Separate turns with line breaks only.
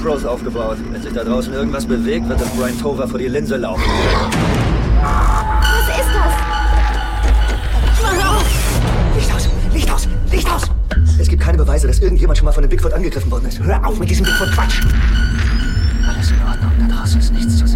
überall aufgebaut. Wenn sich da draußen irgendwas bewegt, wird das Brian Tover vor die Linse laufen.
Was ist das? Mach auf!
Licht aus! Licht aus! Licht aus! Es gibt keine Beweise, dass irgendjemand schon mal von einem Bigfoot angegriffen worden ist. Hör auf mit diesem Bigfoot-Quatsch! Alles in Ordnung, da draußen ist nichts zu sehen.